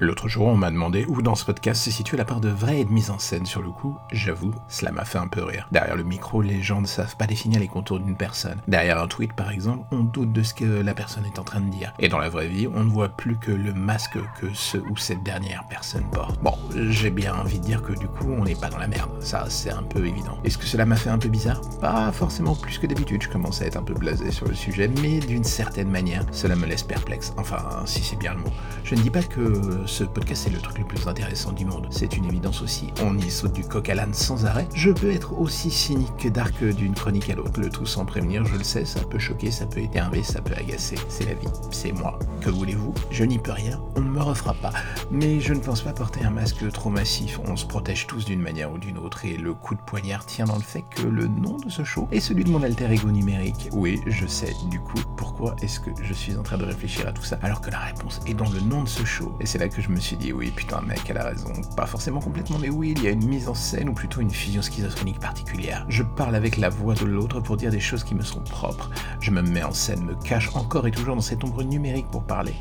L'autre jour, on m'a demandé où dans ce podcast se situait la part de vrai et de mise en scène. Sur le coup, j'avoue, cela m'a fait un peu rire. Derrière le micro, les gens ne savent pas définir les contours d'une personne. Derrière un tweet, par exemple, on doute de ce que la personne est en train de dire. Et dans la vraie vie, on ne voit plus que le masque que ce ou cette dernière personne porte. Bon, j'ai bien envie de dire que du coup, on n'est pas dans la merde. Ça, c'est un peu évident. Est-ce que cela m'a fait un peu bizarre? Pas forcément plus que d'habitude. Je commence à être un peu blasé sur le sujet, mais d'une certaine manière, cela me laisse perplexe. Enfin, si c'est bien le mot. Je ne dis pas que ce podcast est le truc le plus intéressant du monde. C'est une évidence aussi. On y saute du coq à l'âne sans arrêt. Je peux être aussi cynique que dark d'une chronique à l'autre. Le tout sans prévenir, je le sais, ça peut choquer, ça peut énerver, ça peut agacer. C'est la vie. C'est moi. Que voulez-vous? Je n'y peux rien. On ne me refera pas. Mais je ne pense pas porter un masque trop massif. On se protège tous d'une manière ou d'une autre. Et le coup de poignard tient dans le fait que le nom de ce show est celui de mon alter ego numérique. Oui, je sais. Du coup, pourquoi est-ce que je suis en train de réfléchir à tout ça alors que la réponse est dans le nom de ce show Et c'est là que je me suis dit, oui, putain, mec, elle a raison. Pas forcément complètement, mais oui, il y a une mise en scène ou plutôt une fusion schizophrénique particulière. Je parle avec la voix de l'autre pour dire des choses qui me sont propres. Je me mets en scène, me cache encore et toujours dans cette ombre numérique pour parler.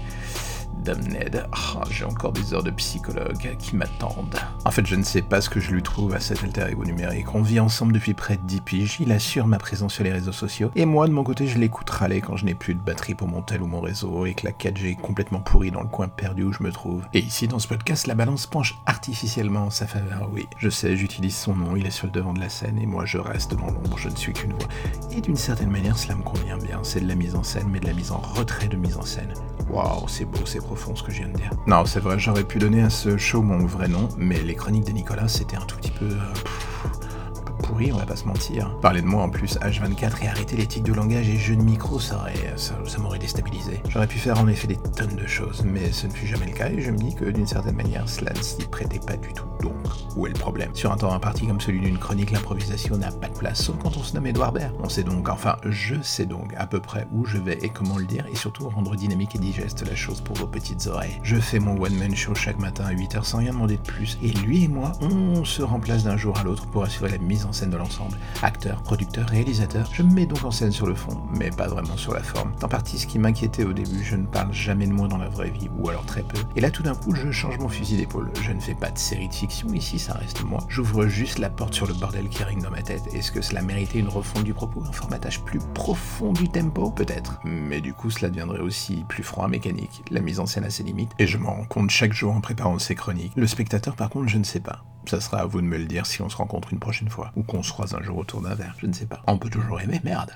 Ned, oh, j'ai encore des heures de psychologue qui m'attendent. En fait, je ne sais pas ce que je lui trouve à cet alter ego numérique. On vit ensemble depuis près de 10 piges, il assure ma présence sur les réseaux sociaux, et moi, de mon côté, je l'écoute râler quand je n'ai plus de batterie pour mon tel ou mon réseau, et que la 4G est complètement pourrie dans le coin perdu où je me trouve. Et ici, dans ce podcast, la balance penche artificiellement en sa faveur, oui. Je sais, j'utilise son nom, il est sur le devant de la scène, et moi, je reste dans l'ombre, je ne suis qu'une voix. Et d'une certaine manière, cela me convient bien. C'est de la mise en scène, mais de la mise en retrait de mise en scène. Waouh, c'est beau, c'est profond ce que je viens de dire. Non, c'est vrai, j'aurais pu donner à ce show mon vrai nom, mais les chroniques de Nicolas, c'était un tout petit peu... Euh, pourri, on va pas se mentir. Parler de moi en plus H24 et arrêter tics de langage et jeux de micro, ça, aurait, ça, m'aurait déstabilisé. J'aurais pu faire en effet des tonnes de choses, mais ce ne fut jamais le cas et je me dis que d'une certaine manière, cela ne s'y prêtait pas du tout. Donc, où est le problème? Sur un temps imparti comme celui d'une chronique, l'improvisation n'a pas de place, sauf quand on se nomme Edouard Baird. On sait donc, enfin, je sais donc à peu près où je vais et comment le dire, et surtout rendre dynamique et digeste la chose pour vos petites oreilles. Je fais mon one-man show chaque matin à 8h sans rien demander de plus, et lui et moi, on se remplace d'un jour à l'autre pour assurer la mise en scène de l'ensemble. Acteur, producteur, réalisateur, je me mets donc en scène sur le fond, mais pas vraiment sur la forme. En partie, ce qui m'inquiétait au début, je ne parle jamais de moi dans la vraie vie, ou alors très peu. Et là, tout d'un coup, je change mon fusil d'épaule. Je ne fais pas de série de fiction ici, ça reste moi. J'ouvre juste la porte sur le bordel qui règne dans ma tête. Est-ce que cela méritait une refonte du propos, un formatage plus profond du tempo Peut-être? Mais du coup, cela deviendrait aussi plus froid, mécanique. La mise en scène a ses limites, et je m'en rends compte chaque jour en préparant ces chroniques. Le spectateur, par contre, je ne sais pas. Ça sera à vous de me le dire si on se rencontre une prochaine fois, ou qu'on se croise un jour autour d'un verre, je ne sais pas. On peut toujours aimer, merde.